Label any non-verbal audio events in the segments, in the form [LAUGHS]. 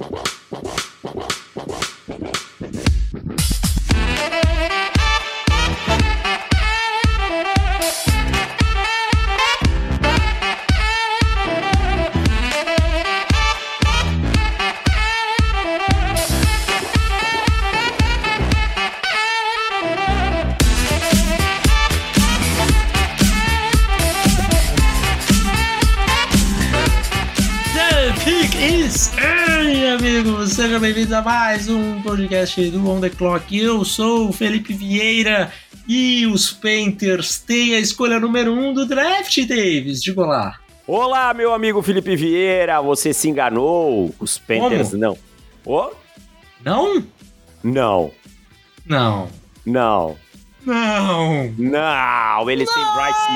Wow. Bem-vindos a mais um podcast do On The Clock. Eu sou o Felipe Vieira e os Painters têm a escolha número 1 um do draft, Davis. Diga lá. Olá, meu amigo Felipe Vieira, você se enganou. Os Panthers Como? não. Oh? Não? Não. Não. Não. Não. Não, eles não. têm Bryce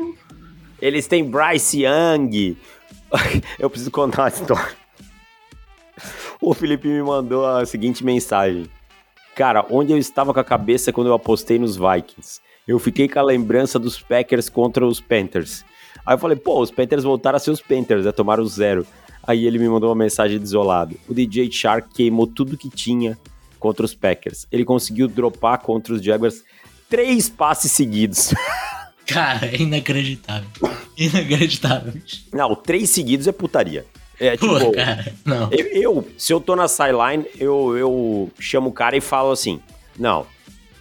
Young. Eles têm Bryce Young. [LAUGHS] Eu preciso contar uma história. [LAUGHS] O Felipe me mandou a seguinte mensagem. Cara, onde eu estava com a cabeça quando eu apostei nos Vikings? Eu fiquei com a lembrança dos Packers contra os Panthers. Aí eu falei, pô, os Panthers voltaram a ser os Panthers, né? Tomaram o zero. Aí ele me mandou uma mensagem desolado. O DJ Shark queimou tudo que tinha contra os Packers. Ele conseguiu dropar contra os Jaguars três passes seguidos. [LAUGHS] Cara, é inacreditável. Inacreditável. Não, três seguidos é putaria. É, [LAUGHS] tipo, Pô, cara, não. Eu, eu, se eu tô na sideline, eu, eu chamo o cara e falo assim: Não,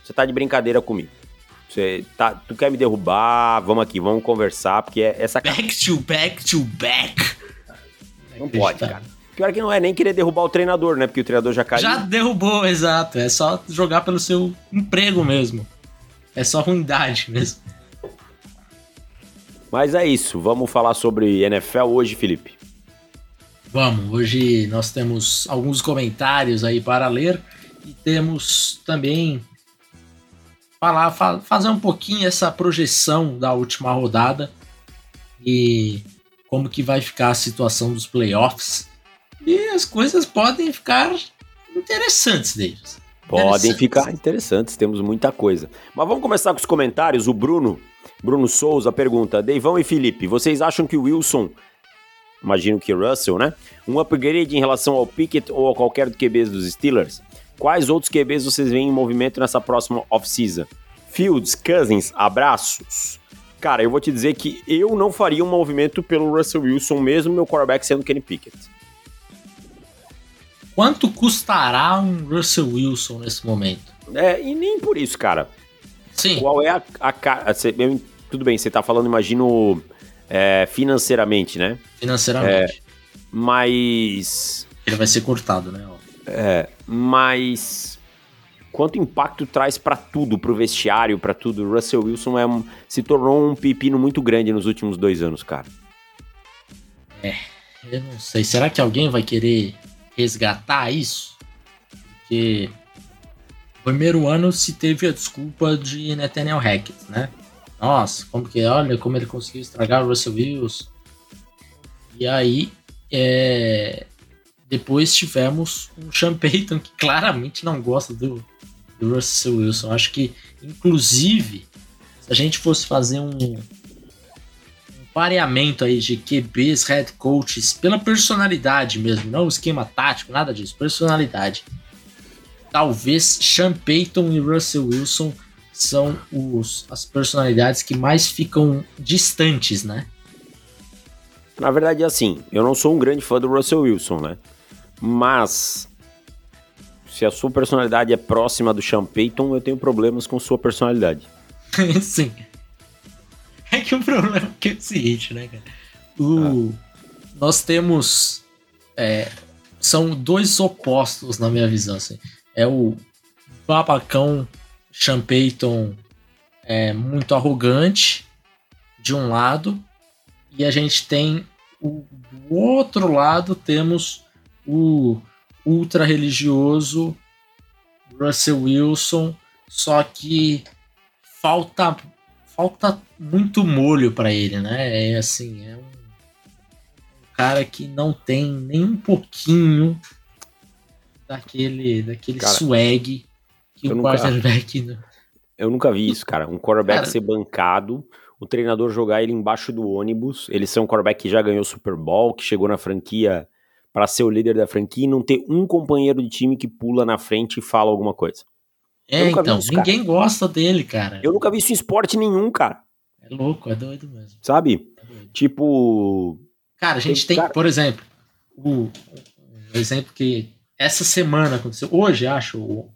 você tá de brincadeira comigo. Você tá, tu quer me derrubar? Vamos aqui, vamos conversar, porque é essa Back to back to back. Não pode, cara. Pior que não é nem querer derrubar o treinador, né? Porque o treinador já caiu. Já derrubou, exato. É só jogar pelo seu emprego mesmo. É só ruindade mesmo. Mas é isso. Vamos falar sobre NFL hoje, Felipe. Vamos, hoje nós temos alguns comentários aí para ler e temos também falar, fa fazer um pouquinho essa projeção da última rodada e como que vai ficar a situação dos playoffs. E as coisas podem ficar interessantes, Davis. Podem interessantes. ficar interessantes, temos muita coisa. Mas vamos começar com os comentários. O Bruno, Bruno Souza pergunta: Deivão e Felipe, vocês acham que o Wilson imagino que Russell, né? Um upgrade em relação ao Pickett ou a qualquer do QBs dos Steelers? Quais outros QBs vocês veem em movimento nessa próxima off-season? Fields, Cousins, abraços. Cara, eu vou te dizer que eu não faria um movimento pelo Russell Wilson, mesmo meu quarterback sendo Kenny Pickett. Quanto custará um Russell Wilson nesse momento? É, e nem por isso, cara. Sim. Qual é a. a, a, a tudo bem, você tá falando, imagino, é, financeiramente, né? Financeiramente. É, mas. Ele vai ser cortado, né? É, mas. Quanto impacto traz para tudo, pro vestiário, para tudo? O Russell Wilson é um, se tornou um pepino muito grande nos últimos dois anos, cara. É, eu não sei. Será que alguém vai querer resgatar isso? Porque primeiro ano se teve a desculpa de Nathaniel Hackett, né? Nossa, como que olha como ele conseguiu estragar o Russell Wilson. E aí, é, depois tivemos um Sean Payton que claramente não gosta do, do Russell Wilson. Acho que, inclusive, se a gente fosse fazer um, um pareamento aí de QBs, head coaches, pela personalidade mesmo, não esquema tático, nada disso, personalidade. Talvez Sean Payton e Russell Wilson são os, as personalidades que mais ficam distantes, né? Na verdade, é assim, eu não sou um grande fã do Russell Wilson, né? Mas se a sua personalidade é próxima do Sean Payton, eu tenho problemas com sua personalidade. [LAUGHS] Sim. É que o problema é, é o seguinte, né, cara? O, ah. Nós temos. É, são dois opostos na minha visão. Assim. É o babacão sean Payton é muito arrogante, de um lado, e a gente tem o, do outro lado temos o ultra religioso Russell Wilson, só que falta falta muito molho para ele, né? É assim, é um, um, cara que não tem nem um pouquinho daquele daquele cara, swag que eu o nunca, quarterback. Eu nunca vi isso, cara. Um quarterback cara, ser bancado o treinador jogar ele embaixo do ônibus, ele ser um quarterback que já ganhou o Super Bowl, que chegou na franquia para ser o líder da franquia e não ter um companheiro de time que pula na frente e fala alguma coisa. É, então, isso, ninguém gosta dele, cara. Eu nunca vi isso em esporte nenhum, cara. É louco, é doido mesmo. Sabe? É doido. Tipo. Cara, a gente tem, cara... por exemplo, o, o exemplo que essa semana aconteceu, hoje, acho, o,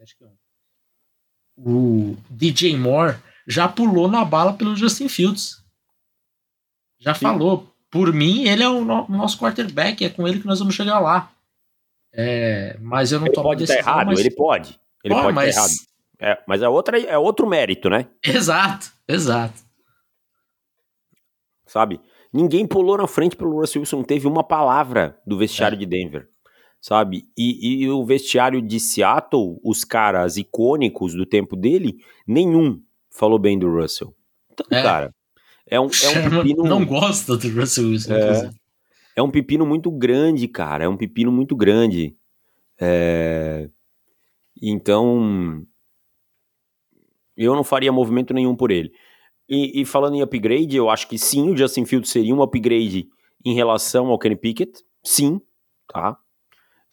acho que é o DJ Moore já pulou na bala pelo Justin Fields. Já Sim. falou. Por mim, ele é o no nosso quarterback, é com ele que nós vamos chegar lá. É, mas eu não ele tomo pode decisão. Estar errado, mas... Ele pode. Ele pode mas... errado. É, mas é, outra, é outro mérito, né? Exato, exato. Sabe? Ninguém pulou na frente pelo Russell Wilson, não teve uma palavra do vestiário é. de Denver sabe? E, e, o vestiário de Seattle, os caras icônicos do tempo dele, nenhum falou bem do Russell. Então, é. cara, é um, é um [LAUGHS] pepino... Não gosta do Russell Wilson, é, é um pepino muito grande, cara, é um pepino muito grande. É... Então, eu não faria movimento nenhum por ele. E, e, falando em upgrade, eu acho que sim, o Justin Fields seria um upgrade em relação ao Kenny Pickett, sim, tá?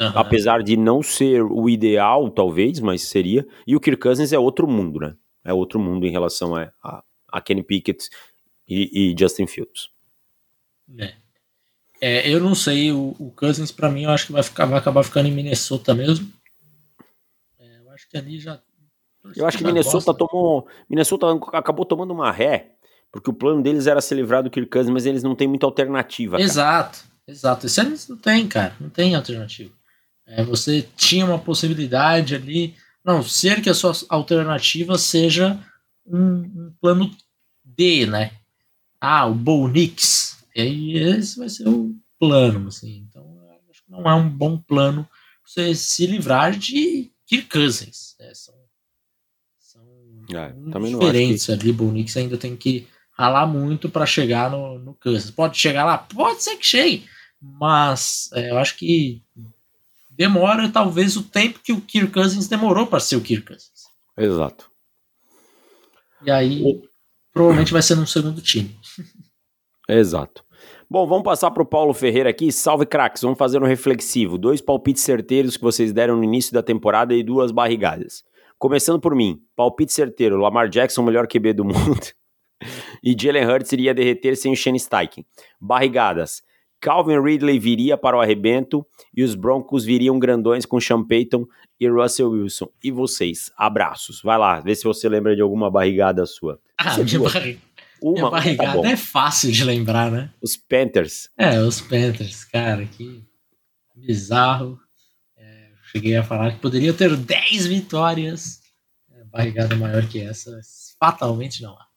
Uhum. Apesar de não ser o ideal, talvez, mas seria. E o Kirk Cousins é outro mundo, né? É outro mundo em relação a, a, a Kenny Pickett e, e, Justin Fields. É. é eu não sei, o, o Cousins para mim eu acho que vai, ficar, vai acabar ficando em Minnesota mesmo. É, eu acho que ali já. Eu acho que Minnesota gosta. tomou. Minnesota acabou tomando uma ré, porque o plano deles era se livrar do Kirk Cousins, mas eles não têm muita alternativa. Exato, cara. exato. Esse ano não tem, cara. Não tem alternativa. É, você tinha uma possibilidade ali. Não, ser que a sua alternativa seja um, um plano D, né? Ah, o Bonix. E aí esse vai ser o plano, assim. Então, acho que não é um bom plano você se livrar de Kirk Cousins. Né? São, são é, diferentes que... ali. Bonix ainda tem que ralar muito para chegar no, no Cousins. Pode chegar lá? Pode ser que chegue. Mas é, eu acho que demora talvez o tempo que o Kirk Cousins demorou para ser o Kirk Cousins. Exato. E aí, o... provavelmente vai ser no segundo time. [LAUGHS] Exato. Bom, vamos passar para o Paulo Ferreira aqui. Salve, craques. Vamos fazer um reflexivo. Dois palpites certeiros que vocês deram no início da temporada e duas barrigadas. Começando por mim. Palpite certeiro. Lamar Jackson, melhor QB do [LAUGHS] mundo. e Jalen Hurts iria derreter sem o Shane Steichen. Barrigadas. Calvin Ridley viria para o arrebento e os Broncos viriam grandões com Sean Payton e Russell Wilson. E vocês? Abraços. Vai lá, vê se você lembra de alguma barrigada sua. Ah, minha, barrig... uma, minha barrigada tá é fácil de lembrar, né? Os Panthers. É, os Panthers, cara, que bizarro. É, cheguei a falar que poderia ter 10 vitórias. É, barrigada maior que essa, fatalmente não há.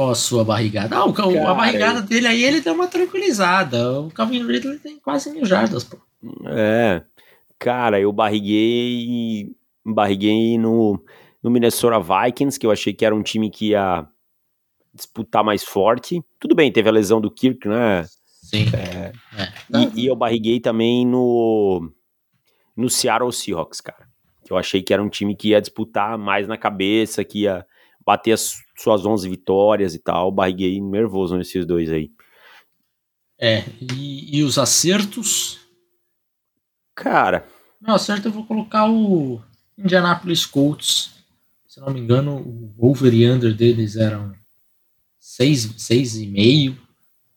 Qual a sua barrigada? Ah, o, Cara, a barrigada dele aí ele deu uma tranquilizada. O Calvin Ridley tem quase mil jardas, pô. É. Cara, eu barriguei. Barriguei no, no Minnesota Vikings, que eu achei que era um time que ia disputar mais forte. Tudo bem, teve a lesão do Kirk, né? Sim. É, é. E, e, eu barriguei também no, no Seattle Seahawks, cara. Que eu achei que era um time que ia disputar mais na cabeça, que ia bater as suas 11 vitórias e tal. Barriguei nervoso nesses dois aí. É, e, e os acertos? Cara. Não, acerto eu vou colocar o Indianapolis Colts. Se não me engano, o over e under deles eram 6,5. Seis, e meio.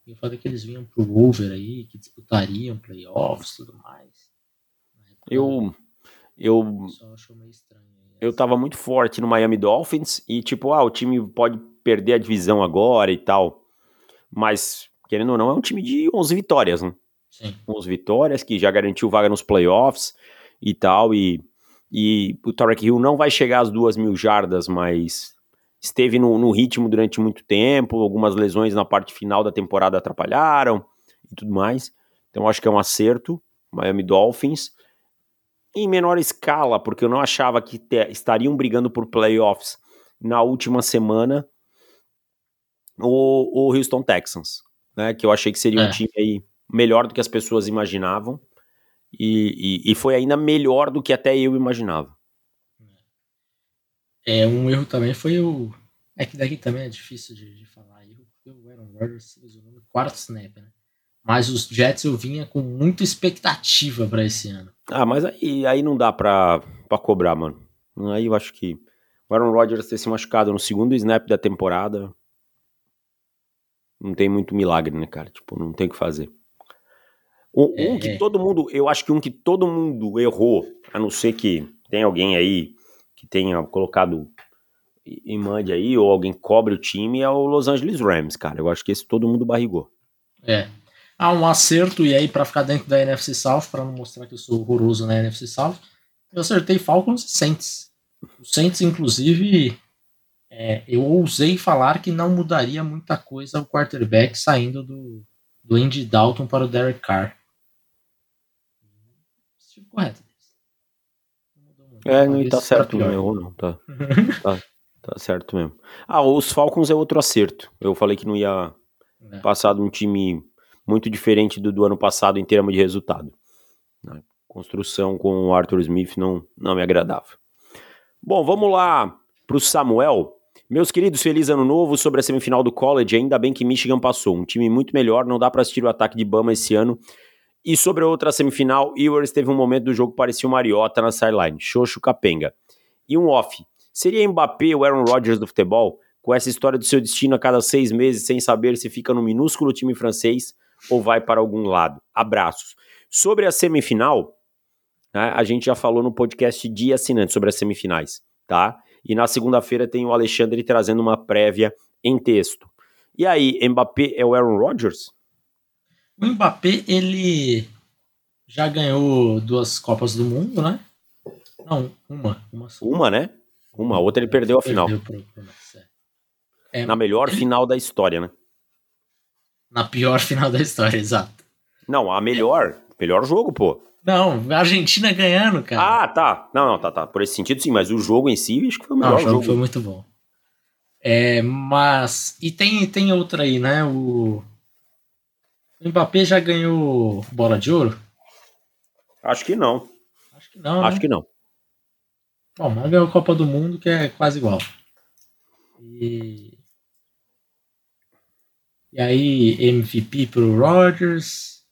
Eu falei que eles vinham pro over aí, que disputariam playoffs e tudo mais. Eu. Eu. Só achou meio estranho eu tava muito forte no Miami Dolphins e tipo, ah, o time pode perder a divisão agora e tal. Mas, querendo ou não, é um time de 11 vitórias, né? Sim. 11 vitórias, que já garantiu vaga nos playoffs e tal. E, e o Tarek Hill não vai chegar às duas mil jardas, mas esteve no, no ritmo durante muito tempo. Algumas lesões na parte final da temporada atrapalharam e tudo mais. Então, acho que é um acerto. Miami Dolphins em menor escala, porque eu não achava que te, estariam brigando por playoffs na última semana, o, o Houston Texans, né? Que eu achei que seria é. um time aí melhor do que as pessoas imaginavam. E, e, e, foi ainda melhor do que até eu imaginava. É, um erro também foi o É que daqui também é difícil de, de falar. o Aaron Rodgers se lesionou no quarto snap, né? Mas os Jets eu vinha com muita expectativa para esse ano. Ah, mas aí, aí não dá pra, pra cobrar, mano. Aí eu acho que o Aaron Rodgers ter se machucado no segundo snap da temporada não tem muito milagre, né, cara? Tipo, não tem o que fazer. Um, é, um, que todo mundo, eu acho que um que todo mundo errou, a não ser que tenha alguém aí que tenha colocado em mande aí, ou alguém cobre o time, é o Los Angeles Rams, cara. Eu acho que esse todo mundo barrigou. É. Há um acerto, e aí para ficar dentro da NFC South, para não mostrar que eu sou horroroso na NFC South, eu acertei Falcons e Saints. O Saints, inclusive, é, eu ousei falar que não mudaria muita coisa o quarterback saindo do, do Andy Dalton para o Derek Carr. Estive correto. É, não tá certo, errou, não. Tá, tá, tá certo mesmo. Ah, os Falcons é outro acerto. Eu falei que não ia é. passar de um time muito diferente do do ano passado em termos de resultado. A construção com o Arthur Smith não, não me agradava. Bom, vamos lá para o Samuel. Meus queridos, feliz ano novo sobre a semifinal do college. Ainda bem que Michigan passou. Um time muito melhor, não dá para assistir o ataque de Bama esse ano. E sobre a outra semifinal, Ewers teve um momento do jogo que parecia o Mariota na sideline. Xoxo capenga. E um off. Seria Mbappé o Aaron Rodgers do futebol? Com essa história do seu destino a cada seis meses, sem saber se fica no minúsculo time francês ou vai para algum lado. Abraços. Sobre a semifinal, né, a gente já falou no podcast de assinantes sobre as semifinais, tá? E na segunda-feira tem o Alexandre trazendo uma prévia em texto. E aí, Mbappé é o Aaron Rodgers? O Mbappé, ele já ganhou duas Copas do Mundo, né? Não, uma. Uma, uma né? Uma, outra ele perdeu a final. É, na melhor final da história, né? Na pior final da história, [LAUGHS] exato. Não, a melhor. Melhor jogo, pô. Não, a Argentina ganhando, cara. Ah, tá. Não, não, tá, tá. Por esse sentido, sim, mas o jogo em si, acho que foi o melhor não, o jogo. jogo. Foi muito bom. É, mas. E tem, tem outra aí, né? O. O Mbappé já ganhou bola de ouro? Acho que não. Acho que não. Acho né? que não. Bom, mas ganhou a Copa do Mundo, que é quase igual. E. E aí, MVP pro Rodgers.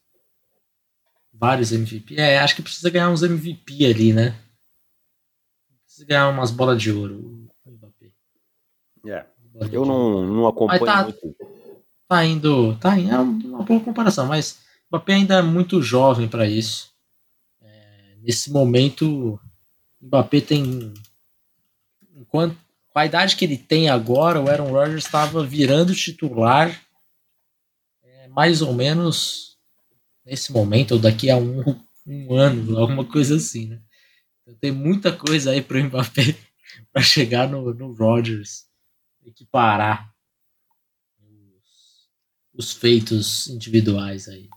Vários MVP. É, acho que precisa ganhar uns MVP ali, né? Precisa ganhar umas bolas de ouro. Mbappé. É. Eu não, não acompanho tá, muito. Tá indo. Tá indo. É uma boa comparação, mas o Mbappé ainda é muito jovem para isso. É, nesse momento, o Mbappé tem. Enquanto, com a idade que ele tem agora, o Aaron Rodgers estava virando titular mais ou menos nesse momento, ou daqui a um, um ano, alguma coisa assim, né? Então, tem muita coisa aí para o Mbappé [LAUGHS] para chegar no, no Rodgers, equiparar os, os feitos individuais aí.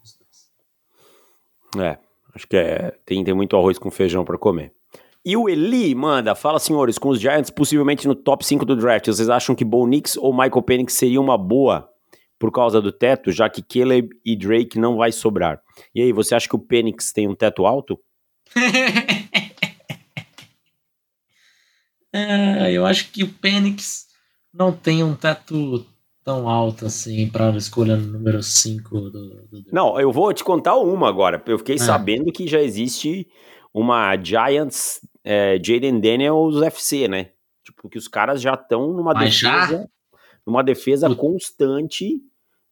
É, acho que é, tem, tem muito arroz com feijão para comer. E o Eli manda, fala senhores, com os Giants possivelmente no top 5 do draft, vocês acham que Bo Nix ou Michael Penix seria uma boa por causa do teto, já que Caleb e Drake não vai sobrar. E aí, você acha que o Penix tem um teto alto? [LAUGHS] é, eu acho que o Penix não tem um teto tão alto assim para escolha número 5 do, do, Não, eu vou te contar uma agora. Eu fiquei é. sabendo que já existe uma Giants é, Jaden Daniels FC, né? Tipo, que os caras já estão numa Mas defesa. Já? Numa defesa constante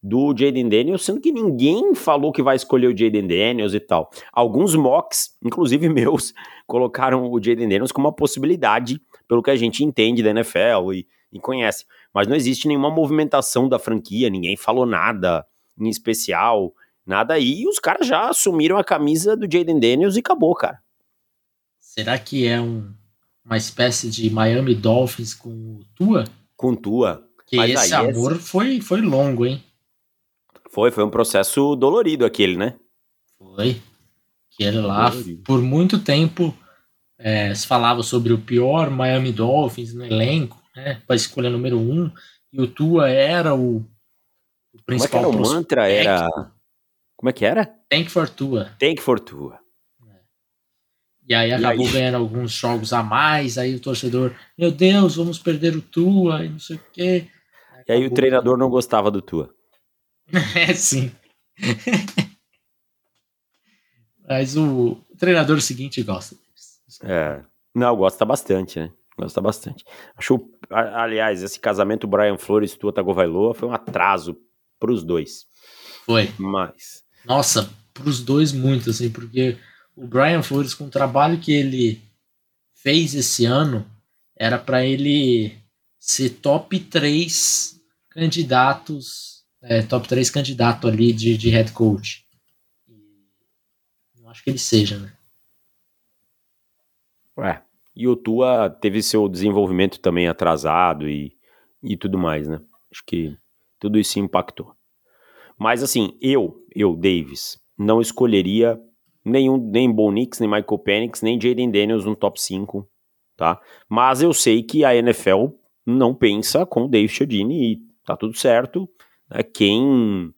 do Jaden Daniels, sendo que ninguém falou que vai escolher o Jaden Daniels e tal. Alguns mocks, inclusive [LAUGHS] meus, colocaram o Jaden Daniels como uma possibilidade, pelo que a gente entende da NFL e, e conhece. Mas não existe nenhuma movimentação da franquia, ninguém falou nada em especial, nada aí, e os caras já assumiram a camisa do Jaden Daniels e acabou, cara. Será que é um, uma espécie de Miami Dolphins com Tua? Com Tua. Que Mas esse amor esse... foi, foi longo, hein? Foi, foi um processo dolorido aquele, né? Foi. Que ele lá, dolorido. por muito tempo, é, se falava sobre o pior Miami Dolphins no elenco, né? Para escolha número um. E o Tua era o, o principal. Como é que era o mantra? Era. Como é que era? Tank for Tua. Tank for Tua. E aí acabou e aí? ganhando alguns jogos a mais, aí o torcedor, meu Deus, vamos perder o Tua e não sei o quê. E aí o treinador não gostava do Tua. [LAUGHS] é, sim. Mas o treinador seguinte gosta. É. Não, gosta bastante, né? Gosta bastante. Acho, aliás, esse casamento Brian Flores e Tua Tagovailoa foi um atraso pros dois. Foi. Mas. Nossa, pros dois muito, assim, porque o Brian Flores, com o trabalho que ele fez esse ano, era para ele ser top 3 candidatos, é, top 3 candidato ali de, de head coach. Não acho que ele seja, né? Ué, e o Tua teve seu desenvolvimento também atrasado e, e tudo mais, né? Acho que tudo isso impactou. Mas assim, eu, eu, Davis, não escolheria nenhum, nem Bo Nix, nem Michael Penix, nem Jaden Daniels no top 5, tá? Mas eu sei que a NFL não pensa com o Dave Chiodini e tá tudo certo. Né? Quem,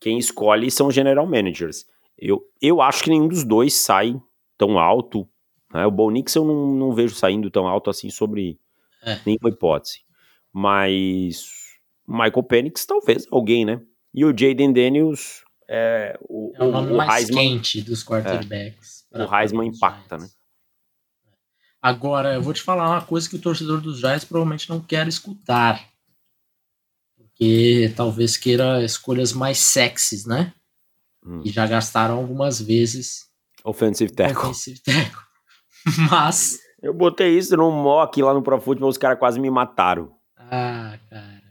quem escolhe são general managers. Eu, eu acho que nenhum dos dois sai tão alto. Né? O Bo Nix eu não, não vejo saindo tão alto assim sobre é. nenhuma hipótese. Mas Michael Penix talvez alguém, né? E o Jaden Daniels é o, é o nome o mais Heisman, quente dos quarterbacks. É, o Heisman impacta, né? Agora, eu vou te falar uma coisa que o torcedor dos Giants provavelmente não quer escutar. Porque talvez queira escolhas mais sexys, né? Hum. E já gastaram algumas vezes. Offensive tackle. Offensive tackle. [LAUGHS] Mas. Eu botei isso num mock lá no Pro Football, os caras quase me mataram. Ah, cara.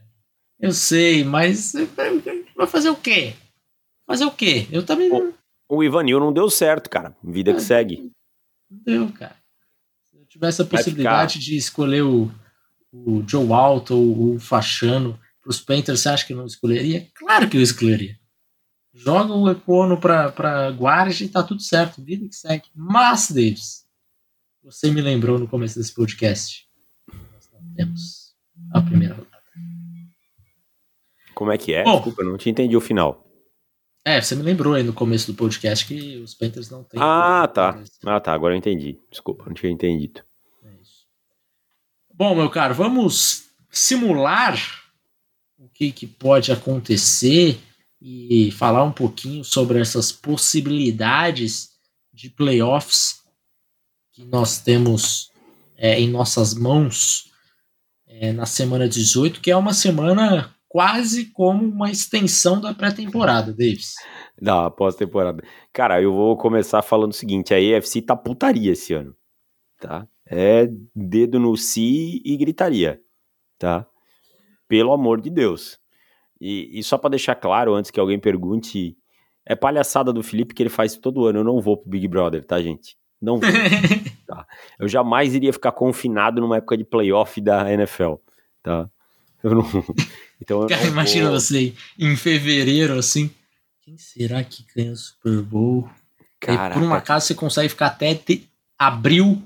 Eu sei, mas vai fazer o quê? Fazer o quê? Eu também não. O Ivanil não deu certo, cara. Vida que é, segue. Não deu, cara. Se eu tivesse a possibilidade de escolher o, o Joe Alto ou o Fachano pros Panthers, você acha que não escolheria? Claro que eu escolheria. Joga o Econo pra guarda e tá tudo certo. Vida que segue. Mas, Davis, você me lembrou no começo desse podcast. Nós não temos a primeira rodada. Como é que é? Bom, Desculpa, eu não te entendi o final. É, você me lembrou aí no começo do podcast que os Panthers não têm. Ah, tá. Ah, tá. Agora eu entendi. Desculpa, não tinha entendido. É isso. Bom, meu caro, vamos simular o que, que pode acontecer e falar um pouquinho sobre essas possibilidades de playoffs que nós temos é, em nossas mãos é, na semana 18, que é uma semana quase como uma extensão da pré-temporada, Davis. Da pós-temporada. Cara, eu vou começar falando o seguinte: a EFC tá putaria esse ano. Tá? É dedo no si e gritaria. Tá? Pelo amor de Deus. E, e só para deixar claro, antes que alguém pergunte, é palhaçada do Felipe que ele faz todo ano. Eu não vou pro Big Brother, tá, gente? Não vou. [LAUGHS] tá? Eu jamais iria ficar confinado numa época de playoff da NFL. Tá? Eu não. Então, Cara, imagina vou... você em fevereiro assim. Quem será que ganha o Super Bowl? Caraca. por um acaso você consegue ficar até abril.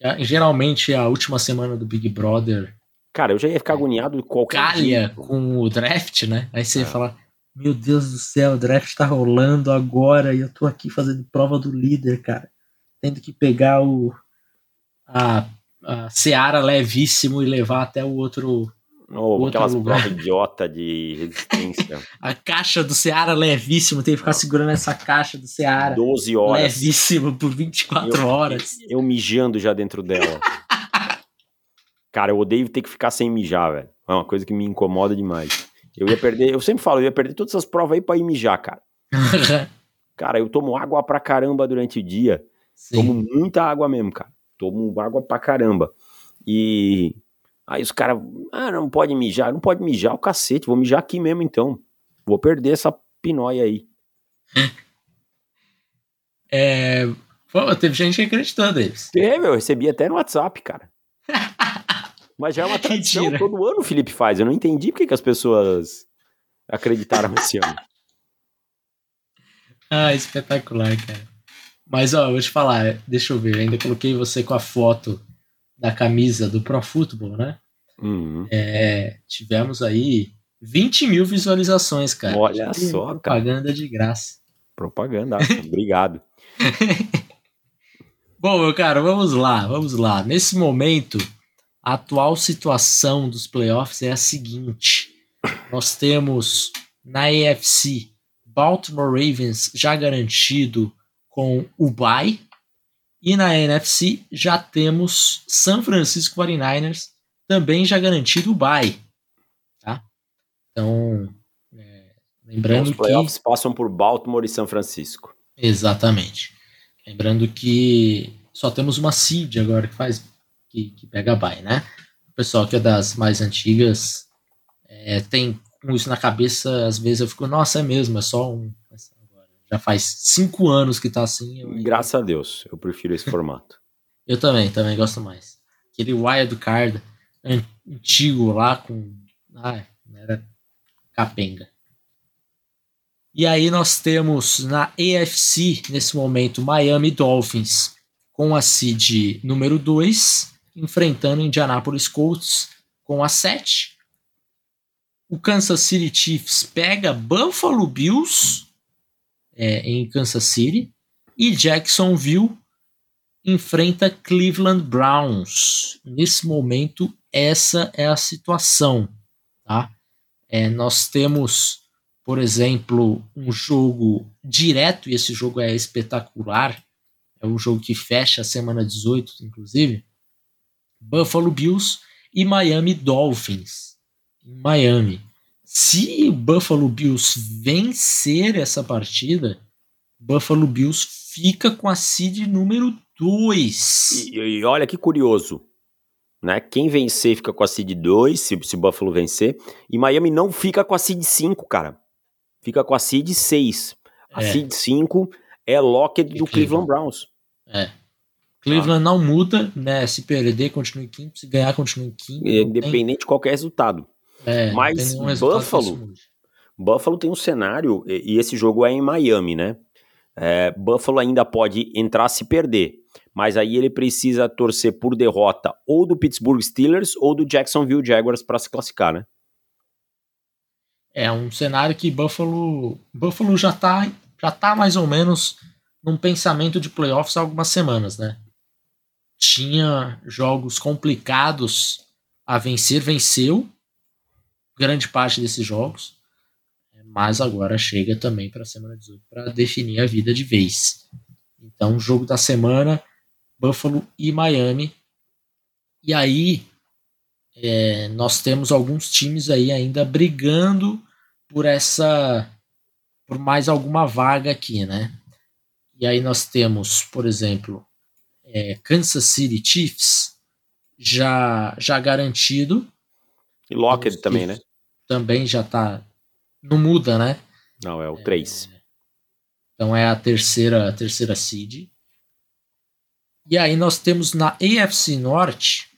É, geralmente a última semana do Big Brother. Cara, eu já ia ficar agoniado qualquer Calha dia. com o draft, né? Aí você é. ia falar: Meu Deus do céu, o draft tá rolando agora e eu tô aqui fazendo prova do líder, cara. Tendo que pegar o. a, a Seara levíssimo e levar até o outro ou aquelas lugar. provas idiota de resistência. [LAUGHS] a caixa do Seara levíssimo, tem que ficar segurando essa caixa do Seara. 12 horas. Levíssimo por 24 eu, horas. Eu mijando já dentro dela. Cara, eu odeio ter que ficar sem mijar, velho. É uma coisa que me incomoda demais. Eu ia perder, eu sempre falo, eu ia perder todas essas provas aí pra ir mijar, cara. [LAUGHS] cara, eu tomo água pra caramba durante o dia. Sim. Tomo muita água mesmo, cara. Tomo água pra caramba. E Aí os caras, ah, não pode mijar, não pode mijar o cacete, vou mijar aqui mesmo então. Vou perder essa pinóia aí. [LAUGHS] É, pô, teve gente que acreditou deles. Teve, eu recebi até no WhatsApp, cara. Mas já é uma [LAUGHS] tradição, Mentira. todo ano o Felipe faz. Eu não entendi porque que as pessoas acreditaram esse ano. [LAUGHS] Ah, espetacular, cara. Mas, ó, vou te falar, deixa eu ver, ainda coloquei você com a foto da camisa do Pro Football, né? Uhum. É, tivemos aí 20 mil visualizações, cara. Olha só, propaganda cara. de graça. Propaganda, obrigado. [LAUGHS] Bom, meu cara, vamos lá, vamos lá. Nesse momento, a atual situação dos playoffs é a seguinte: nós temos na AFC Baltimore Ravens já garantido com o bye, e na NFC já temos San Francisco 49ers também já garantido o bye. Tá? Então, é, lembrando Os playoffs que... passam por Baltimore e São Francisco. Exatamente. Lembrando que só temos uma seed agora que faz que, que pega bye, né? O pessoal que é das mais antigas é, tem com isso na cabeça, às vezes eu fico, nossa, é mesmo, é só um. Já faz cinco anos que tá assim. Eu... Graças a Deus, eu prefiro esse formato. [LAUGHS] eu também, também gosto mais. Aquele wild card antigo lá com. Ah, era capenga. E aí nós temos na AFC, nesse momento, Miami Dolphins com a seed número 2, enfrentando Indianapolis Colts com a 7. O Kansas City Chiefs pega Buffalo Bills é, em Kansas City. E Jacksonville enfrenta Cleveland Browns. Nesse momento, essa é a situação. Tá? É, nós temos, por exemplo, um jogo direto, e esse jogo é espetacular. É um jogo que fecha a semana 18, inclusive. Buffalo Bills e Miami Dolphins. Miami. Se o Buffalo Bills vencer essa partida, Buffalo Bills fica com a seed número 2. E, e, olha que curioso né? Quem vencer fica com a seed 2, se, se o Buffalo vencer. E Miami não fica com a seed 5, cara. Fica com a seed 6. A é. seed 5 é Lockett do Cleveland. Cleveland Browns. É. Cleveland ah. não muda, né? Se perder, continua em quinto. Se ganhar, continua em quinto. É, independente tem... de qualquer resultado. É, Mas Buffalo, Buffalo tem um cenário, e, e esse jogo é em Miami, né? É, Buffalo ainda pode entrar se perder mas aí ele precisa torcer por derrota ou do Pittsburgh Steelers ou do Jacksonville Jaguars para se classificar, né? É um cenário que Buffalo, Buffalo já tá, já tá mais ou menos num pensamento de playoffs há algumas semanas, né? Tinha jogos complicados a vencer, venceu grande parte desses jogos, mas agora chega também para a semana 18 para definir a vida de vez. Então, jogo da semana Buffalo e Miami. E aí é, nós temos alguns times aí ainda brigando por essa por mais alguma vaga aqui, né? E aí nós temos, por exemplo, é, Kansas City Chiefs já já garantido. E Lockett também, né? Também já tá não muda, né? Não, é o 3. É, então é a terceira a terceira seed. E aí nós temos na AFC Norte,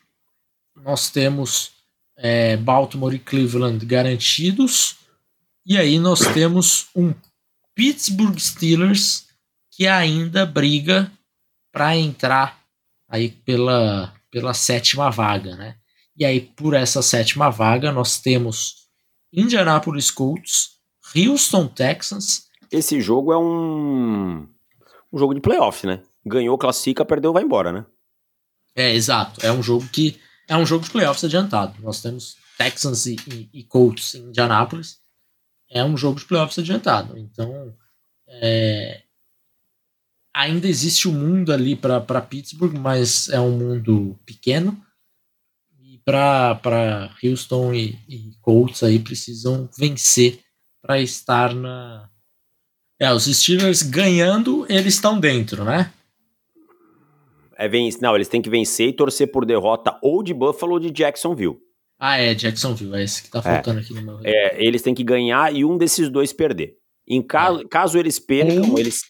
nós temos é, Baltimore e Cleveland garantidos. E aí nós temos um Pittsburgh Steelers que ainda briga para entrar aí pela, pela sétima vaga, né? E aí por essa sétima vaga nós temos Indianapolis Colts, Houston Texans. Esse jogo é um, um jogo de playoff, né? ganhou, classifica, perdeu, vai embora, né? É, exato. É um jogo que é um jogo de playoffs adiantado. Nós temos Texans e, e, e Colts em Indianápolis. É um jogo de playoffs adiantado. Então, é, ainda existe um mundo ali para Pittsburgh, mas é um mundo pequeno. E para Houston e, e Colts aí precisam vencer para estar na. É, os Steelers ganhando, eles estão dentro, né? É vencer, não, eles têm que vencer e torcer por derrota ou de Buffalo ou de Jacksonville. Ah, é, Jacksonville, é esse que tá é. faltando é. aqui no meu. É, eles têm que ganhar e um desses dois perder. Em caso, é. caso eles percam, eles,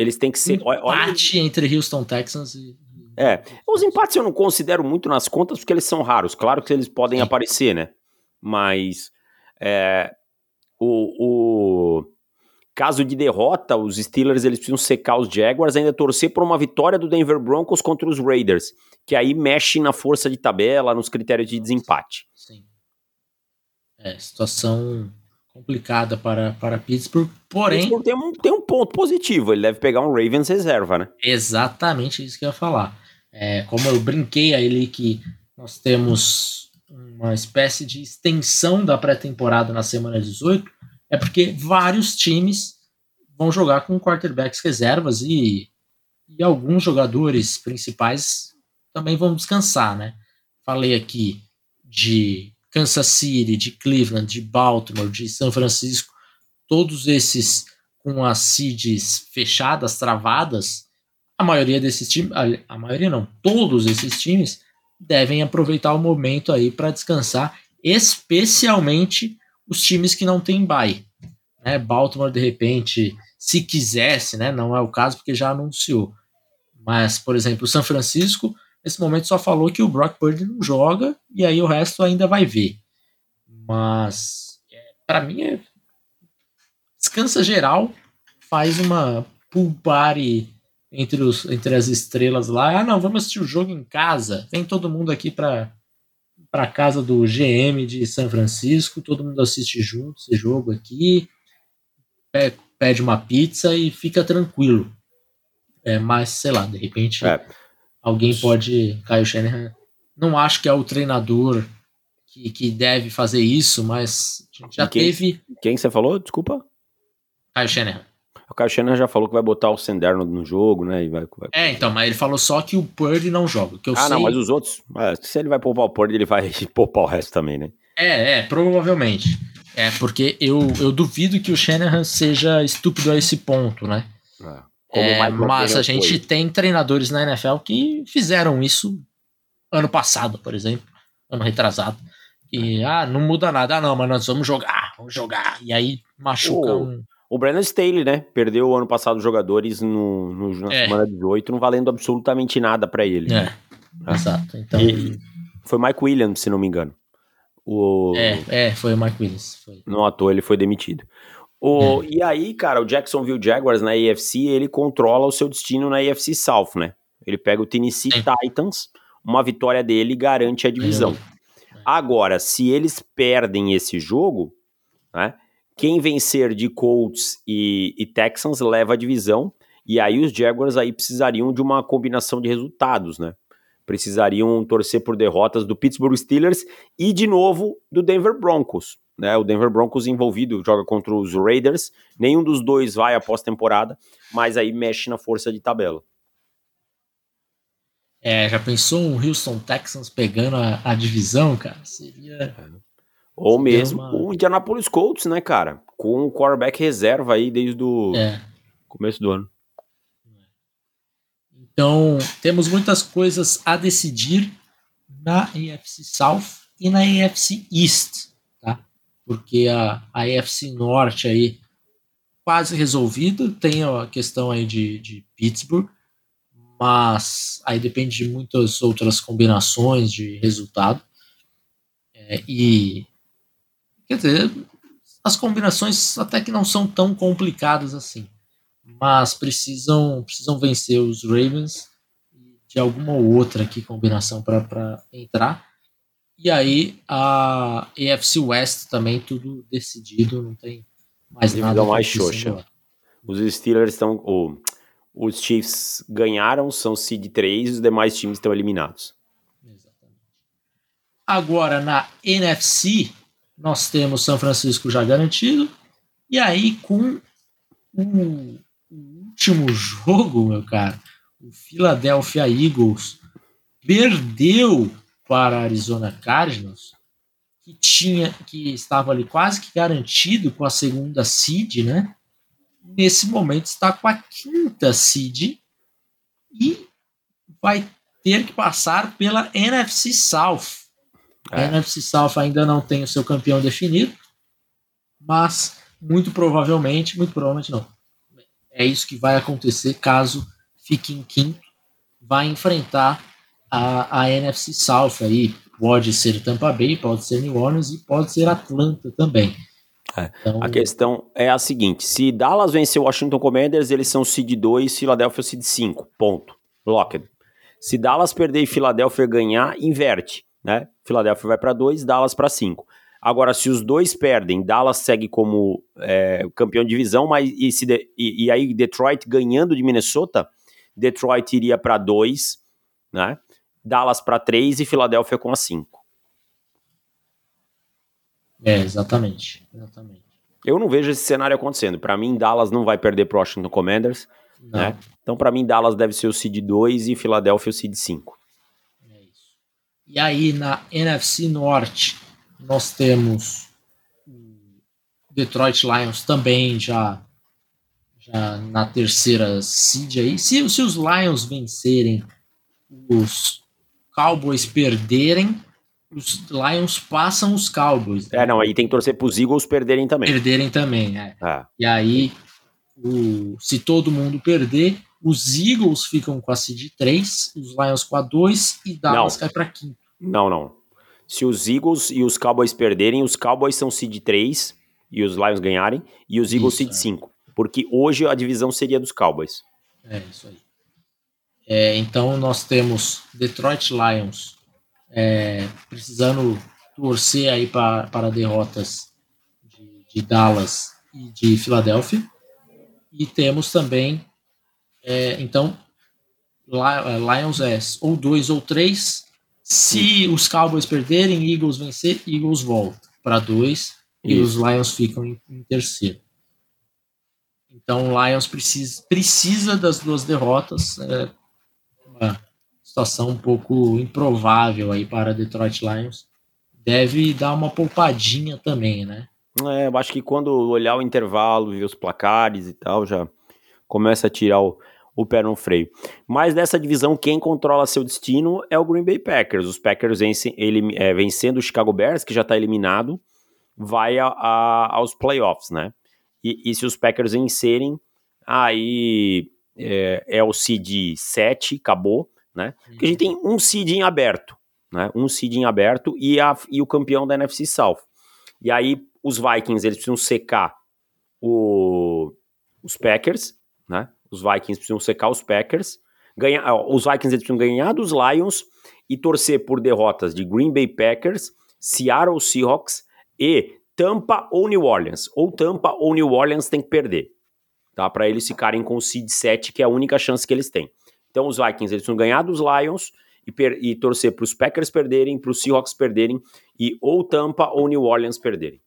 eles têm que ser. Empate olha, entre Houston Texans e. É, os empates eu não considero muito nas contas porque eles são raros. Claro que eles podem Sim. aparecer, né? Mas é, o, o, Caso de derrota, os Steelers eles precisam secar os Jaguars, ainda torcer por uma vitória do Denver Broncos contra os Raiders, que aí mexe na força de tabela, nos critérios de desempate. Sim. É, situação complicada para, para Pittsburgh, porém... Pittsburgh tem um, tem um ponto positivo, ele deve pegar um Ravens reserva, né? Exatamente isso que eu ia falar. É, como eu brinquei aí que nós temos uma espécie de extensão da pré-temporada na semana 18, é porque vários times vão jogar com quarterbacks reservas e, e alguns jogadores principais também vão descansar, né? Falei aqui de Kansas City, de Cleveland, de Baltimore, de São Francisco, todos esses com as seeds fechadas, travadas, a maioria desses times, a, maioria não, todos esses times devem aproveitar o momento aí para descansar, especialmente os times que não têm bye. Né? Baltimore, de repente, se quisesse, né? não é o caso porque já anunciou. Mas, por exemplo, o São Francisco Nesse momento só falou que o Brock Purdy não joga e aí o resto ainda vai ver. Mas é, para mim é descansa geral, faz uma pool party entre, os, entre as estrelas lá. Ah, não, vamos assistir o jogo em casa. Vem todo mundo aqui para para casa do GM de São Francisco, todo mundo assiste junto esse jogo aqui, pede uma pizza e fica tranquilo. É, mas sei lá, de repente é alguém pode. Caio Shanahan. Não acho que é o treinador que, que deve fazer isso, mas a gente já quem, teve. Quem você falou? Desculpa. Caio Shanahan. O Caio Shanahan já falou que vai botar o Sender no, jogo, né? Vai, vai... É, então, mas ele falou só que o Purdy não joga. Ah, sei... não, mas os outros. É, se ele vai poupar o Purdy, ele vai [LAUGHS] poupar o resto também, né? É, é, provavelmente. É, porque eu, eu duvido que o Shanahan seja estúpido a esse ponto, né? É. É, mas a gente foi. tem treinadores na NFL que fizeram isso ano passado, por exemplo, ano retrasado. E ah, não muda nada, ah, não, mas nós vamos jogar, vamos jogar. E aí machuca o, um. O Brandon Staley, né? Perdeu o ano passado jogadores no, no na é. semana 18, não valendo absolutamente nada para ele. É, ah. exato. Então... E foi Mike Williams, se não me engano. O... É, é, foi o Mike Williams. Foi. Não à toa ele foi demitido. O. E aí, cara, o Jacksonville Jaguars na AFC, ele controla o seu destino na AFC South, né? Ele pega o Tennessee. Titans, uma vitória dele garante a divisão. É. Agora, se eles perdem esse jogo, né? Quem vencer de Colts e, e Texans leva a divisão, e aí os Jaguars aí precisariam de uma combinação de resultados, né? Precisariam torcer por derrotas do Pittsburgh Steelers e, de novo, do Denver Broncos né? O Denver Broncos envolvido joga contra os Raiders. Nenhum dos dois vai após temporada, mas aí mexe na força de tabela. É, já pensou um Houston Texans pegando a, a divisão, cara? Seria. É. Ou seria mesmo uma... o Indianapolis Colts, né, cara? Com o quarterback reserva aí desde o é. começo do ano. Então, temos muitas coisas a decidir na AFC South e na AFC East porque a, a AFC Norte aí quase resolvida, tem a questão aí de, de Pittsburgh, mas aí depende de muitas outras combinações de resultado. É, e quer dizer, as combinações até que não são tão complicadas assim, mas precisam precisam vencer os Ravens de alguma outra aqui combinação para entrar. E aí a AFC West também tudo decidido, não tem mais Divisão nada. mais xoxa. Os Steelers estão. Oh, os Chiefs ganharam, são seed 3, os demais times estão eliminados. Exatamente. Agora na NFC, nós temos São Francisco já garantido. E aí, com o, o último jogo, meu cara, o Philadelphia Eagles perdeu para Arizona Cardinals, que tinha que estava ali quase que garantido com a segunda seed, né? Nesse momento está com a quinta seed e vai ter que passar pela NFC South. É. A NFC South ainda não tem o seu campeão definido, mas muito provavelmente, muito provavelmente não. É isso que vai acontecer caso fique em quinto, vai enfrentar a, a NFC South aí. Pode ser Tampa Bay, pode ser New Orleans e pode ser Atlanta também. É. Então, a questão é a seguinte: se Dallas vencer o Washington Commanders, eles são seed 2, Philadelphia seed 5. Ponto. Locked. Se Dallas perder e Philadelphia ganhar, inverte, né? Philadelphia vai para 2, Dallas para 5. Agora, se os dois perdem, Dallas segue como é, campeão de divisão, mas e, se de, e, e, aí Detroit ganhando de Minnesota, Detroit iria para 2, né? Dallas para 3 e Filadélfia com a 5. É, exatamente, exatamente. Eu não vejo esse cenário acontecendo. Para mim, Dallas não vai perder pro Washington Commanders, né? Então, para mim, Dallas deve ser o seed 2 e Filadélfia o seed 5. É isso. E aí, na NFC Norte, nós temos o Detroit Lions também já, já na terceira seed aí. Se, se os Lions vencerem, os Cowboys perderem, os Lions passam os Cowboys. Né? É, não, aí tem que torcer para os Eagles perderem também. Perderem também, é. é. E aí, o, se todo mundo perder, os Eagles ficam com a seed 3, os Lions com a 2 e Dallas não. cai para quinto. Não, não. Se os Eagles e os Cowboys perderem, os Cowboys são seed 3 e os Lions ganharem, e os Eagles isso, seed é. 5. Porque hoje a divisão seria dos Cowboys. É, isso aí. É, então nós temos Detroit Lions é, precisando torcer aí para, para derrotas de, de, Dallas e de Filadélfia. E temos também, é, então, Lions é ou dois ou três, se os Cowboys perderem, Eagles vencer, Eagles volta para dois e os Lions ficam em, em, terceiro. Então o Lions precisa, precisa das duas derrotas. É uma situação um pouco improvável aí para Detroit Lions. Deve dar uma poupadinha também, né? É, eu acho que quando olhar o intervalo, ver os placares e tal, já começa a tirar o, o pé no freio. Mas dessa divisão, quem controla seu destino é o Green Bay Packers. Os Packers vencem, ele, é, vencendo o Chicago Bears, que já está eliminado, vai a, a, aos playoffs, né? E, e, se os Packers vencerem, aí é, é, o seed 7, acabou, né? Porque a gente tem um seed em aberto, né? Um seed em aberto e, a, e o campeão da NFC South. E aí os Vikings, eles precisam secar o, os Packers, né? Os Vikings precisam secar os Packers. Ganhar, os Vikings precisam ganhar dos Lions e torcer por derrotas de Green Bay Packers, Seattle Seahawks e Tampa ou New Orleans. Ou Tampa ou New Orleans tem que perder. Tá? Para eles ficarem com o seed 7, que é a única chance que eles têm. Então os Vikings eles precisam ganhar dos Lions e, e torcer para os Packers perderem, para os Seahawks perderem e ou Tampa ou New Orleans perderem.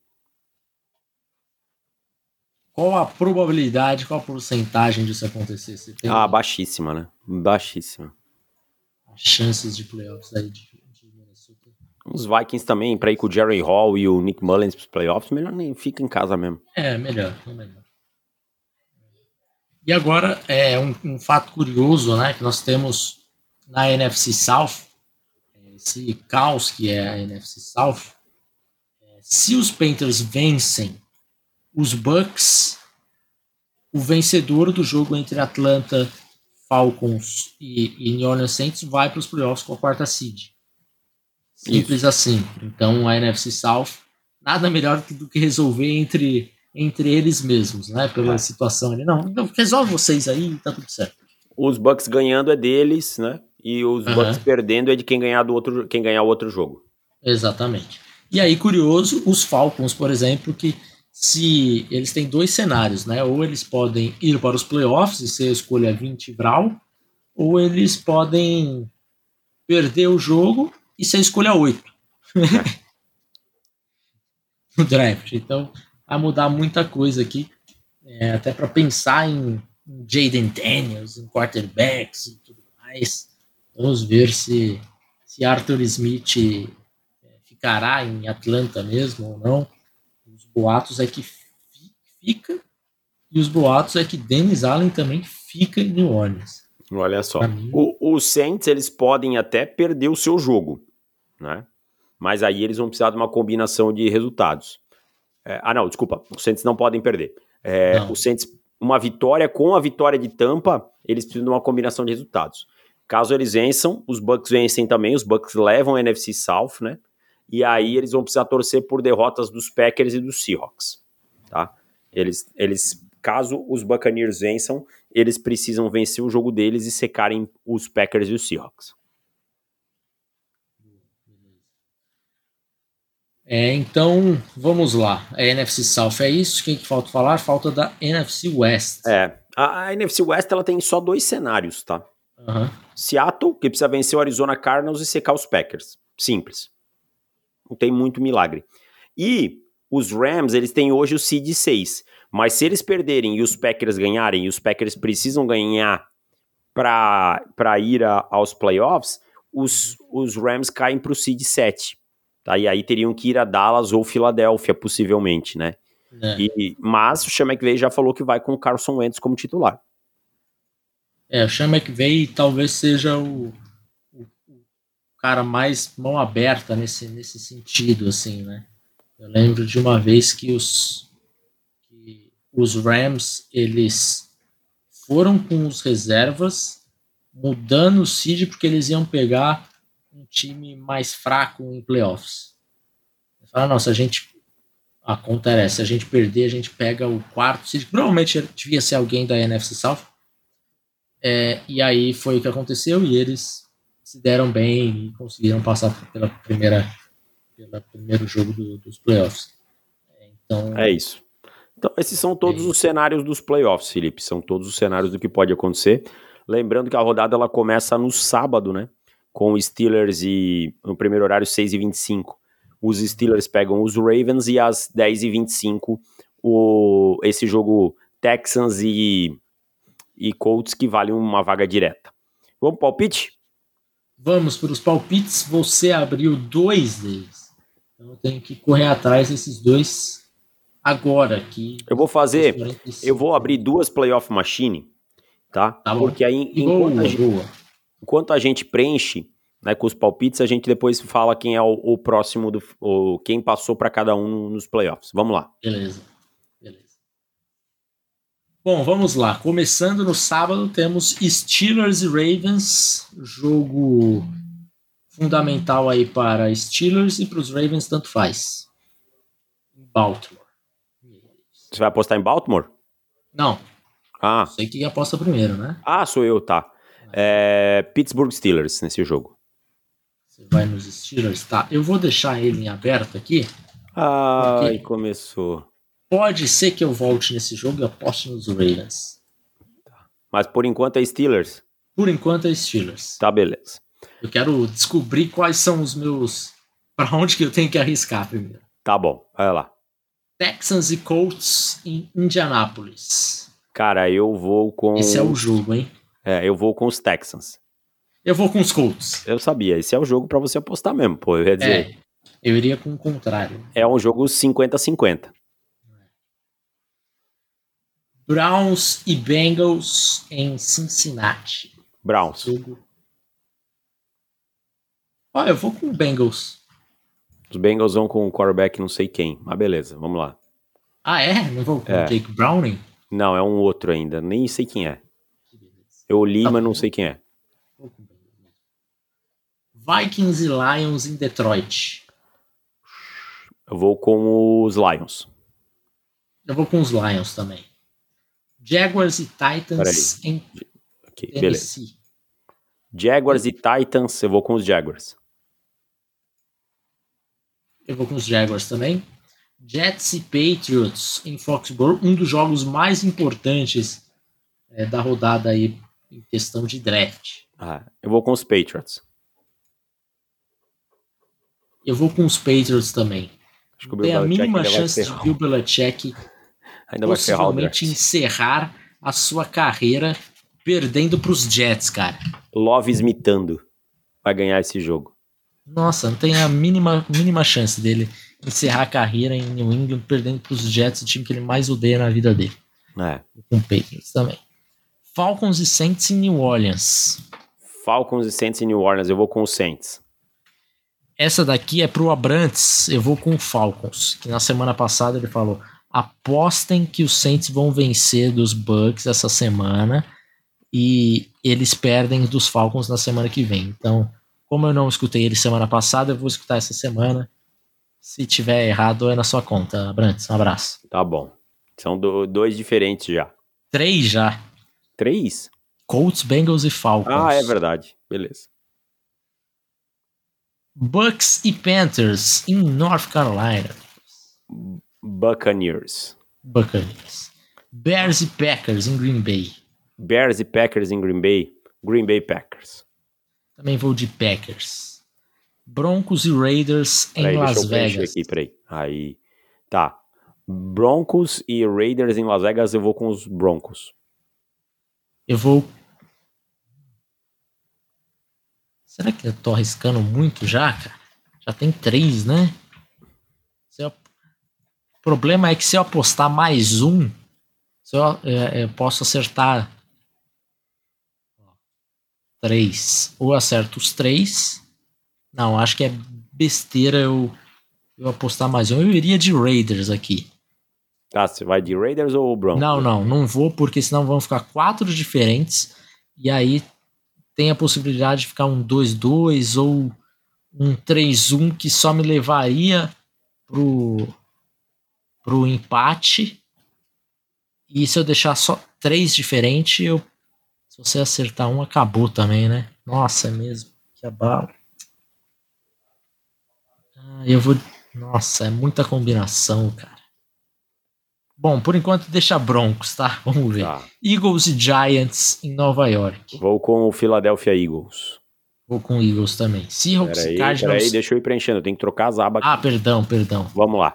Qual a probabilidade, qual a porcentagem disso acontecer? Tem ah, baixíssima, né? Baixíssima. As chances de playoffs aí de, de Minnesota. Os Vikings também, para ir com o Jerry Hall e o Nick Mullins para os playoffs, melhor nem fica em casa mesmo. É, melhor, é melhor. E agora, é um, um, fato curioso, né, que nós temos na NFC South, esse caos que é a NFC South, é, se os Panthers vencem os Bucks, o vencedor do jogo entre Atlanta Falcons e, e New Orleans Saints vai para os playoffs com a quarta seed. Simples Isso. assim. Então a NFC South nada melhor do que resolver entre, entre eles mesmos, né? Pela é. situação ali. Não, não, resolve vocês aí e tá tudo certo. Os Bucks ganhando é deles, né? E os uhum. Bucks perdendo é de quem ganhar do outro, quem ganhar o outro jogo. Exatamente. E aí, curioso, os Falcons, por exemplo, que se eles têm dois cenários, né? Ou eles podem ir para os playoffs e ser a escolha 20 Vral, ou eles podem perder o jogo e ser a escolha 8 [LAUGHS] no draft. Então, vai mudar muita coisa aqui, é, até para pensar em, em Jaden Daniels, em quarterbacks e tudo mais. Vamos ver se, se Arthur Smith é, ficará em Atlanta mesmo ou não boatos é que fica e os boatos é que Dennis Allen também fica em New Orleans. Olha só, o, os Saints eles podem até perder o seu jogo, né? Mas aí eles vão precisar de uma combinação de resultados. É, ah, não, desculpa, os Saints não podem perder. É, os Saints, uma vitória com a vitória de Tampa, eles precisam de uma combinação de resultados. Caso eles vençam, os Bucks vencem também, os Bucks levam a NFC South, né? e aí eles vão precisar torcer por derrotas dos Packers e dos Seahawks, tá? Eles, eles, caso os Buccaneers vençam, eles precisam vencer o jogo deles e secarem os Packers e os Seahawks. É, então, vamos lá. A NFC South é isso. O que, que falta falar? Falta da NFC West. É. A, a NFC West ela tem só dois cenários, tá? Uhum. Seattle, que precisa vencer o Arizona Cardinals e secar os Packers. Simples. Não tem muito milagre. E os Rams, eles têm hoje o seed 6. Mas se eles perderem e os Packers ganharem, e os Packers precisam ganhar para ir a, aos playoffs, os, os Rams caem para o seed 7. Tá? E aí teriam que ir a Dallas ou Filadélfia, possivelmente, né? É. E, mas o Sean McVay já falou que vai com o Carson Wentz como titular. É, o Sean McVay talvez seja o, o, o, cara mais mão aberta nesse, nesse sentido, assim, né? Eu lembro de uma vez que os, que os Rams, eles foram com os reservas, mudando o seed porque eles iam pegar um time mais fraco em playoffs. Fala, não, se a gente. A conta era essa, se a gente perder, a gente pega o quarto seed. Provavelmente devia ser alguém da NFC South. É, e aí foi o que aconteceu e eles se deram bem e conseguiram passar pela primeira pelo primeiro jogo do, dos playoffs. Então, É isso. Então, esses são todos os cenários dos playoffs, Felipe. São todos os cenários do que pode acontecer. Lembrando que a rodada ela começa no sábado, né? Com Steelers e no primeiro horário 6 e 25 Os Steelers pegam os Ravens e às 10 e 25 o, esse jogo Texans e, e Colts que vale uma vaga direta. Vamos palpite? Vamos para os palpites. Você abriu dois deles. Então eu tenho que correr atrás desses dois agora aqui. Eu vou fazer. Eu vou abrir duas playoff machine, tá? Tá. Porque aí, enquanto gente, boa. Enquanto a gente preenche né, com os palpites, a gente depois fala quem é o, o próximo do. O, quem passou para cada um nos playoffs. Vamos lá. Beleza. Beleza. Bom, vamos lá. Começando no sábado, temos Steelers e Ravens. Jogo fundamental aí para Steelers e para os Ravens, tanto faz. Em Baltimore. Você vai apostar em Baltimore? Não, Ah, sei que aposta primeiro, né? ah sou eu, tá. É, Pittsburgh Steelers nesse jogo. Você vai nos Steelers, tá? Eu vou deixar ele em aberto aqui. Ai, começou. Pode ser que eu volte nesse jogo e aposte nos Ravens. Mas por enquanto é Steelers. Por enquanto é Steelers. Tá, beleza. Eu quero descobrir quais são os meus. Para onde que eu tenho que arriscar primeiro. Tá bom, vai lá. Texans e Colts em Indianápolis. Cara, eu vou com. Esse é o jogo, hein? É, eu vou com os Texans. Eu vou com os Colts. Eu sabia, esse é o jogo pra você apostar mesmo, pô. Eu ia dizer. É, eu iria com o contrário. É, um jogo 50-50. Browns e Bengals em Cincinnati. Browns. Jogo. Ah, eu vou com o Bengals. Os Bengals vão com o quarterback não sei quem. Mas beleza, vamos lá. Ah, é? Não vou com É. o Jake Browning? Não, é um outro ainda. Nem sei quem é. Eu li, Tá mas não sei quem é. Vikings e Lions em Detroit. Eu vou com os Lions. Eu vou com os Lions também. Jaguars e Titans em Ok, beleza. Tennessee. Jaguars e Titans, eu vou com os Jaguars. Eu vou com os Jaguars também. Jets e Patriots em Foxborough, um dos jogos mais importantes é, da rodada aí em questão de draft. Ah, eu vou com os Patriots. Eu vou com os Patriots também. Acho que o tem a mínima chance de Bill Belichick [LAUGHS] Ainda possivelmente encerrar a sua carreira perdendo para os Jets, cara. Love Smitando vai ganhar esse jogo. Nossa, não tem a mínima, mínima chance dele encerrar a carreira em New England perdendo para os Jets, o time que ele mais odeia na vida dele. É. Com o Patriots também. Falcons e Saints em New Orleans. Falcons e Saints em New Orleans, eu vou com os Saints. Essa daqui é pro Abrantes, eu vou com o Falcons, que na semana passada ele falou: apostem que os Saints vão vencer dos Bucks essa semana e eles perdem dos Falcons na semana que vem. Então, como eu não escutei ele semana passada, eu vou escutar essa semana. Se tiver errado, é na sua conta, Abrantes. Um abraço. Tá bom. São do- dois diferentes já. Três já. Três? Colts, Bengals e Falcons. Ah, é verdade. Beleza. Bucks e Panthers em North Carolina. Buccaneers. Buccaneers. Bears e Packers em Green Bay. Bears e Packers em Green Bay. Green Bay Packers. Também vou de Packers. Broncos e Raiders em Peraí, Las deixa eu preencher Vegas. aqui, peraí. Aí. Tá. Broncos e Raiders em Las Vegas, eu vou com os Broncos. Eu vou. Será que eu tô arriscando muito já, cara? Já tem três, né? Eu- O problema é que se eu apostar mais um, se eu, é, eu posso acertar três. Ou acerto os três. Não, acho que é besteira eu, eu apostar mais um. Eu iria de Raiders aqui. Tá, você vai de Raiders ou Broncos? Não, não, não vou, porque senão vão ficar quatro diferentes. E aí tem a possibilidade de ficar um 2-2 ou um 3-1 que só me levaria pro, pro empate. E se eu deixar só três diferentes, eu, se você acertar um, acabou também, né? Nossa, é mesmo. Que abalo. Ah, eu vou. Nossa, é muita combinação, cara. Bom, por enquanto deixa Broncos, tá? Vamos ver. Tá. Eagles e Giants em Nova York. Vou com o Philadelphia Eagles. Vou com Eagles também. Seahawks Peraí, e Cardinals. peraí, deixa eu ir preenchendo. Eu tenho que trocar as abas aqui. Ah, perdão, perdão. Vamos lá.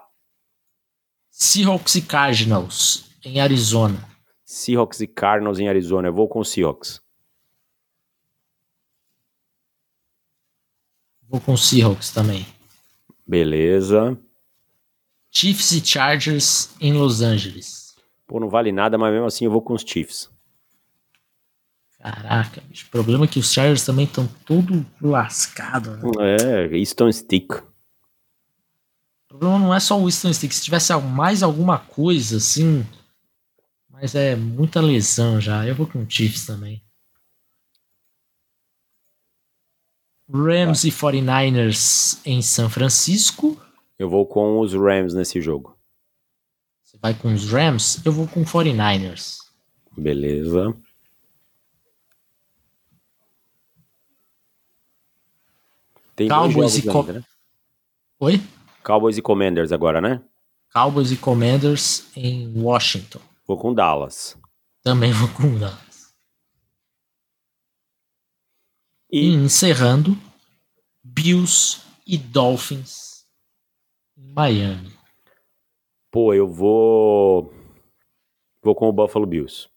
Seahawks e Cardinals em Arizona. Seahawks e Cardinals em Arizona. Eu vou com o Seahawks. Vou com Seahawks também. Beleza. Chiefs e Chargers em Los Angeles. Pô, não vale nada, mas mesmo assim eu vou com os Chiefs. Caraca, bicho. O problema é que os Chargers também estão todo lascado, né? É, Easton Stick. O problema não é só o Winston Stick. Se tivesse mais alguma coisa assim. Mas é muita lesão já. Eu vou com o Chiefs também. Rams e 49ers em São Francisco. Eu vou com os Rams nesse jogo. Você vai com os Rams? Eu vou com 49ers. Beleza. Tem Cowboys e Co- ainda, né? Oi? Cowboys e Commanders agora, né? Cowboys e Commanders em Washington. Vou com Dallas. Também vou com Dallas. E E encerrando, Bills e Dolphins Miami. Pô, eu vou. Vou com o Buffalo Bills.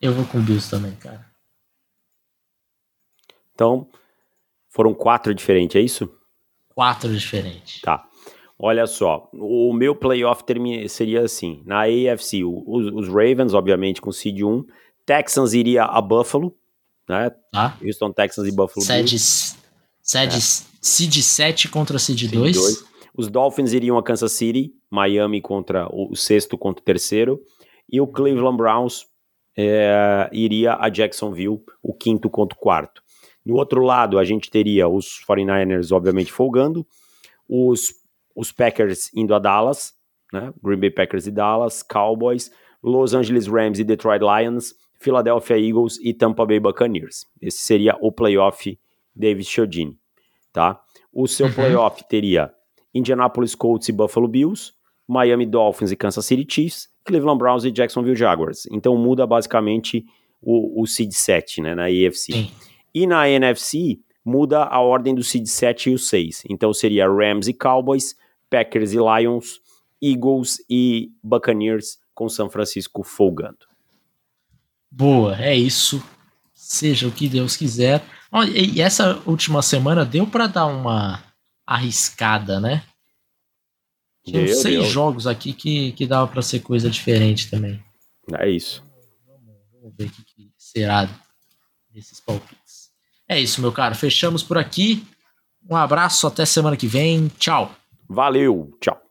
Eu vou com o Bills também, cara. Então, foram quatro diferentes, é isso? Quatro diferentes. Tá. Olha só, o meu playoff seria assim: na AFC, os, os Ravens, obviamente, com seed 1, Texans iria a Buffalo, né? Tá? Houston Texans e Buffalo Sede, sede Seed 7 contra Seed Seed 2. Os Dolphins iriam a Kansas City, Miami contra o, o sexto contra o terceiro, e o Cleveland Browns é, iria a Jacksonville, o quinto contra o quarto. No outro lado, a gente teria os 49ers, obviamente, folgando, os, os Packers indo a Dallas, né? Green Bay Packers e Dallas, Cowboys, Los Angeles Rams e Detroit Lions, Philadelphia Eagles e Tampa Bay Buccaneers. Esse seria o playoff David Chiodini, tá? O seu Uhum. playoff teria Indianapolis Colts e Buffalo Bills, Miami Dolphins e Kansas City Chiefs, Cleveland Browns e Jacksonville Jaguars. Então muda basicamente o, o seed 7, né, na AFC. Sim. E na NFC, muda a ordem do seed 7 e o 6. Então seria Rams e Cowboys, Packers e Lions, Eagles e Buccaneers, com São Francisco folgando. Boa, é isso. Seja o que Deus quiser. Ó, E essa última semana deu pra dar uma arriscada, né? Tinha seis deu. jogos aqui que, que dava pra ser coisa diferente também. É isso. Vamos ver o que, que será desses palpites. É isso, meu caro. Fechamos por aqui. Um abraço, até semana que vem. Tchau. Valeu, tchau.